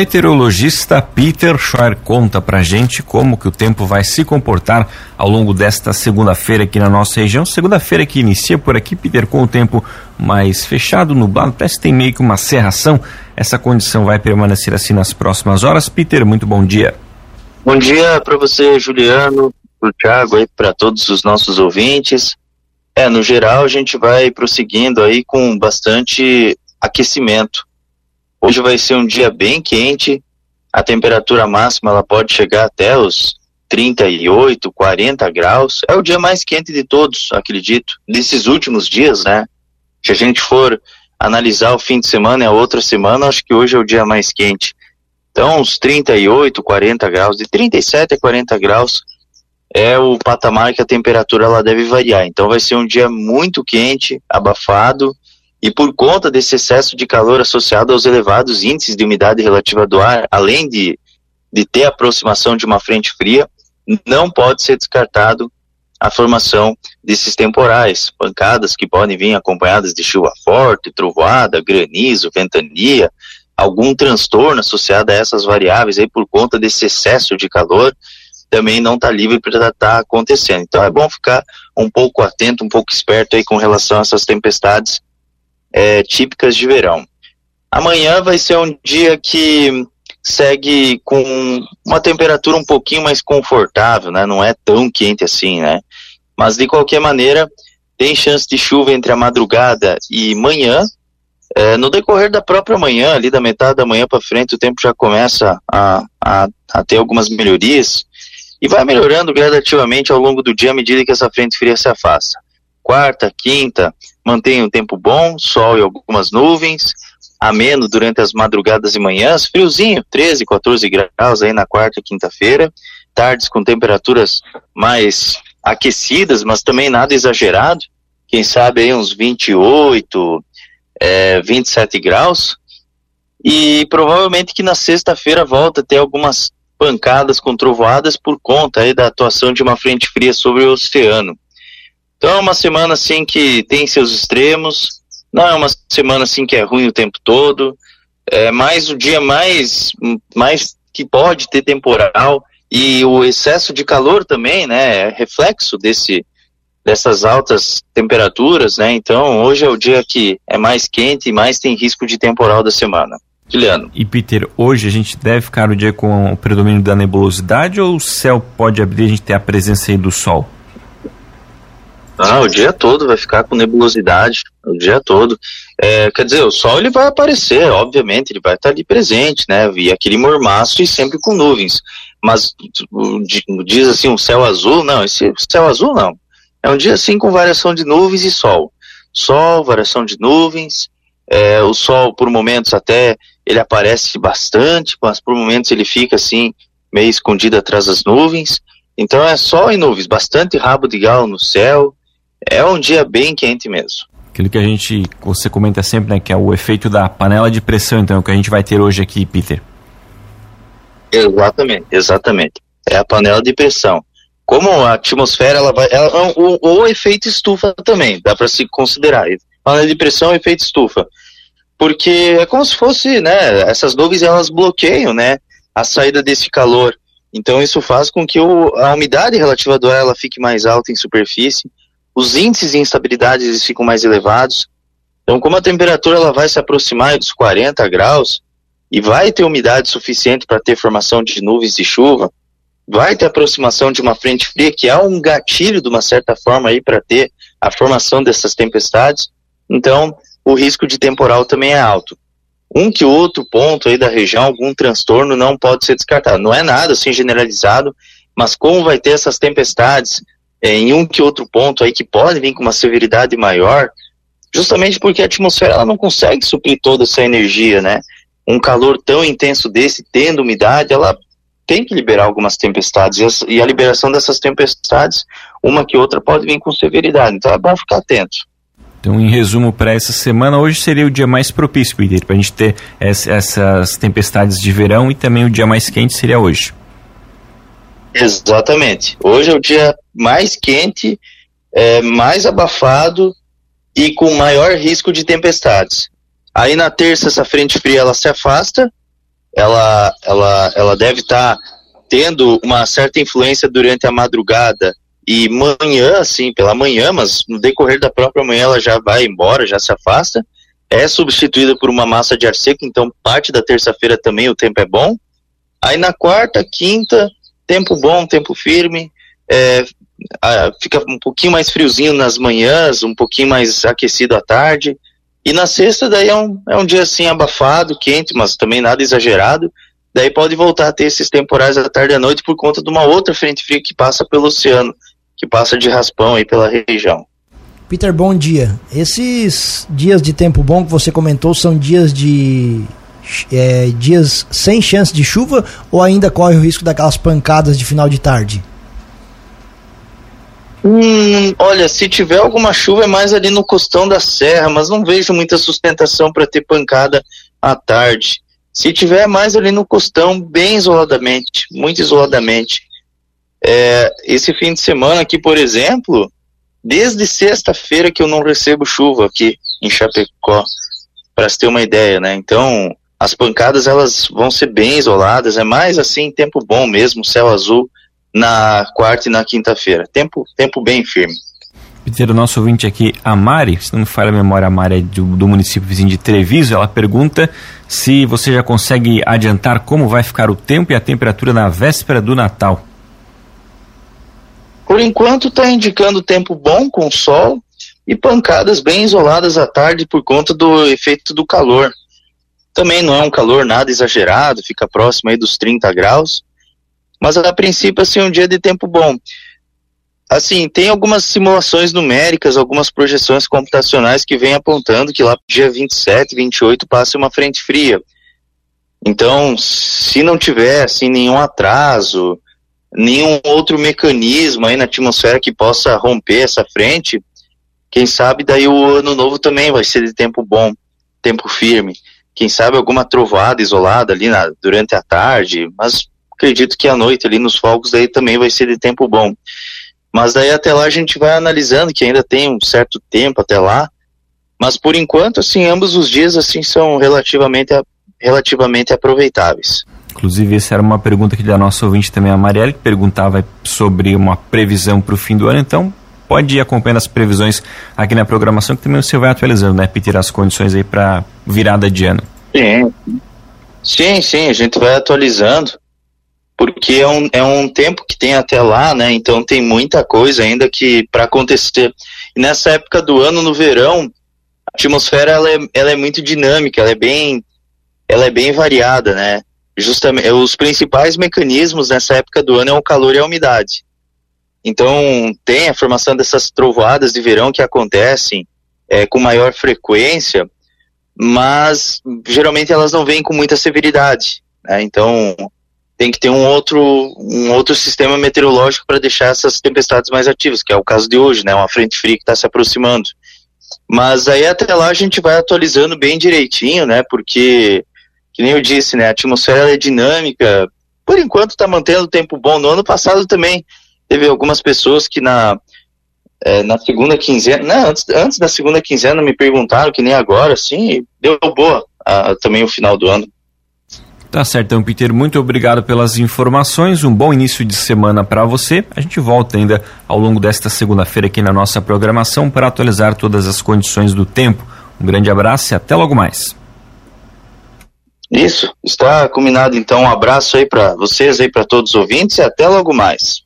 Meteorologista Peter Schreier conta pra gente como que o tempo vai se comportar ao longo desta segunda-feira aqui na nossa região. Segunda-feira que inicia por aqui, Peter, com o tempo mais fechado, nublado, parece que tem meio que uma serração. Essa condição vai permanecer assim nas próximas horas. Peter, muito bom dia. Bom dia para você, Juliano, para o Thiago, e para todos os nossos ouvintes. É, no geral, a gente vai prosseguindo aí com bastante aquecimento Hoje vai ser um dia bem quente, a temperatura máxima ela pode chegar até os 38, 40 graus. É o dia mais quente de todos, acredito, desses últimos dias, né? Se a gente for analisar o fim de semana e a outra semana, acho que hoje é o dia mais quente. Então, uns 38, 40 graus, de 37 a 40 graus é o patamar que a temperatura ela deve variar. Então, vai ser um dia muito quente, abafado, e por conta desse excesso de calor associado aos elevados índices de umidade relativa do ar, além de, de ter a aproximação de uma frente fria, não pode ser descartado a formação desses temporais, pancadas que podem vir acompanhadas de chuva forte, trovoada, granizo, ventania, algum transtorno associado a essas variáveis aí por conta desse excesso de calor, também não está livre para estar tá acontecendo. Então é bom ficar um pouco atento, um pouco esperto aí com relação a essas tempestades é, típicas de verão. Amanhã vai ser um dia que segue com uma temperatura um pouquinho mais confortável, né? Não é tão quente assim, né? Mas de qualquer maneira, tem chance de chuva entre a madrugada e manhã. É, no decorrer da própria manhã, ali da metade da manhã para frente, o tempo já começa a, a, a ter algumas melhorias e vai melhorando gradativamente ao longo do dia à medida que essa frente fria se afasta. Quarta, quinta, mantém um tempo bom, sol e algumas nuvens, ameno durante as madrugadas e manhãs, friozinho, 13, 14 graus aí na quarta e quinta-feira, tardes com temperaturas mais aquecidas, mas também nada exagerado, quem sabe aí uns 28, é, 27 graus, e provavelmente que na sexta-feira volta a ter algumas pancadas com trovoadas por conta aí da atuação de uma frente fria sobre o oceano. Então é uma semana assim que tem seus extremos, não é uma semana assim que é ruim o tempo todo, é mais o dia mais, mais que pode ter temporal e o excesso de calor também, né, é reflexo desse dessas altas temperaturas, né? Então hoje é o dia que é mais quente e mais tem risco de temporal da semana. Juliano. E Peter, hoje a gente deve ficar o dia com o predomínio da nebulosidade ou o céu pode abrir e a gente ter a presença aí do sol? Ah, o dia todo vai ficar com nebulosidade, o dia todo. É, quer dizer, o sol ele vai aparecer, obviamente, ele vai estar ali presente, né? E aquele mormaço e sempre com nuvens. Mas diz assim, um céu azul, não, esse céu azul não. É um dia assim com variação de nuvens e sol. Sol, variação de nuvens, é, o sol por momentos até ele aparece bastante, mas por momentos ele fica assim, meio escondido atrás das nuvens. Então é sol e nuvens, bastante rabo de galo no céu, é um dia bem quente mesmo. Aquilo que a gente, você comenta sempre, né, que é o efeito da panela de pressão, então, que a gente vai ter hoje aqui, Peter. Exatamente, exatamente. É a panela de pressão. Como a atmosfera, ela vai, ela, o, o efeito estufa também, dá para se considerar. Panela de pressão, efeito estufa. Porque é como se fosse, né, essas nuvens, elas bloqueiam, né, a saída desse calor. Então isso faz com que o, a umidade relativa do ar ela fique mais alta em superfície os índices de instabilidade eles ficam mais elevados. Então, como a temperatura ela vai se aproximar dos 40 graus e vai ter umidade suficiente para ter formação de nuvens de chuva, vai ter aproximação de uma frente fria que é um gatilho de uma certa forma aí para ter a formação dessas tempestades. Então, o risco de temporal também é alto. Um que outro ponto aí da região, algum transtorno não pode ser descartado. Não é nada assim generalizado, mas como vai ter essas tempestades, é, em um que outro ponto aí que pode vir com uma severidade maior, justamente porque a atmosfera ela não consegue suprir toda essa energia, né? Um calor tão intenso desse, tendo umidade, ela tem que liberar algumas tempestades, e, a liberação dessas tempestades, uma que outra, pode vir com severidade, então é bom ficar atento. Então, em resumo, para essa semana, hoje seria o dia mais propício, para a gente ter essas tempestades de verão e também o dia mais quente seria hoje. Exatamente. Hoje é o dia mais quente, é, mais abafado e com maior risco de tempestades. Aí na terça essa frente fria ela se afasta ela, ela, ela deve estar tá tendo uma certa influência durante a madrugada e manhã, assim, pela manhã, mas no decorrer da própria manhã ela já vai embora, já se afasta, é substituída por uma massa de ar seco, então parte da terça-feira também o tempo é bom. Aí na quarta, quinta, tempo bom, tempo firme, é, fica um pouquinho mais friozinho nas manhãs, um pouquinho mais aquecido à tarde. E na sexta, daí é um, é um dia assim abafado, quente, mas também nada exagerado. Daí pode voltar a ter esses temporais à tarde e à noite por conta de uma outra frente fria que passa pelo oceano, que passa de raspão aí pela região. Peter, bom dia. Esses dias de tempo bom que você comentou são dias de é, dias sem chance de chuva ou ainda corre o risco daquelas pancadas de final de tarde? Hum, olha, se tiver alguma chuva é mais ali no costão da serra, mas não vejo muita sustentação para ter pancada à tarde. Se tiver mais ali no costão, bem isoladamente, muito isoladamente. É, esse fim de semana aqui, por exemplo, desde sexta-feira que eu não recebo chuva aqui em Chapecó, para ter uma ideia, né? Então, as pancadas elas vão ser bem isoladas, é mais assim, tempo bom mesmo, céu azul na quarta e na quinta-feira. Tempo, tempo bem firme. Peter, o nosso ouvinte aqui, a Mari, se não me falha a memória, a Mari é do, do município vizinho de Treviso, ela pergunta se você já consegue adiantar como vai ficar o tempo e a temperatura na véspera do Natal. Por enquanto está indicando tempo bom com sol e pancadas bem isoladas à tarde por conta do efeito do calor. Também não é um calor nada exagerado, fica próximo aí dos 30 graus, mas a princípio, assim, um dia de tempo bom. Assim, tem algumas simulações numéricas, algumas projeções computacionais que vêm apontando que lá dia 27, 28 passe uma frente fria. Então, se não tiver, assim, nenhum atraso, nenhum outro mecanismo aí na atmosfera que possa romper essa frente, quem sabe daí o ano novo também vai ser de tempo bom, tempo firme. Quem sabe alguma trovoada isolada ali na, durante a tarde, mas acredito que à noite ali nos fogos daí também vai ser de tempo bom. Mas daí até lá a gente vai analisando que ainda tem um certo tempo até lá. Mas por enquanto, assim, ambos os dias assim são relativamente, relativamente aproveitáveis. Inclusive, essa era uma pergunta que da nossa ouvinte também, a Marielle, que perguntava sobre uma previsão para o fim do ano. Então, pode ir acompanhando as previsões aqui na programação, que também você vai atualizando, né, Peter, as condições aí para virada de ano. Sim. Sim, sim, a gente vai atualizando porque é um, é um tempo que tem até lá, né? Então tem muita coisa ainda que para acontecer. E nessa época do ano, no verão, a atmosfera ela é, ela é muito dinâmica, ela é bem, ela é bem variada, né? Justamente, os principais mecanismos nessa época do ano é o calor e a umidade. Então tem a formação dessas trovoadas de verão que acontecem é, com maior frequência, mas geralmente elas não vêm com muita severidade. Né? Então tem que ter um outro, um outro sistema meteorológico para deixar essas tempestades mais ativas, que é o caso de hoje, né? Uma frente fria que está se aproximando. Mas aí até lá a gente vai atualizando bem direitinho, né? Porque, que nem eu disse, né? A atmosfera é dinâmica. Por enquanto está mantendo o tempo bom. No ano passado também teve algumas pessoas que na, é, na segunda quinzena, não, antes, antes da segunda quinzena me perguntaram, que nem agora, assim, deu boa a, também o final do ano. Tá certo, então, Peter, muito obrigado pelas informações. Um bom início de semana para você. A gente volta ainda ao longo desta segunda-feira aqui na nossa programação para atualizar todas as condições do tempo. Um grande abraço e até logo mais. Isso, está combinado então. Um abraço aí para vocês aí para todos os ouvintes e até logo mais.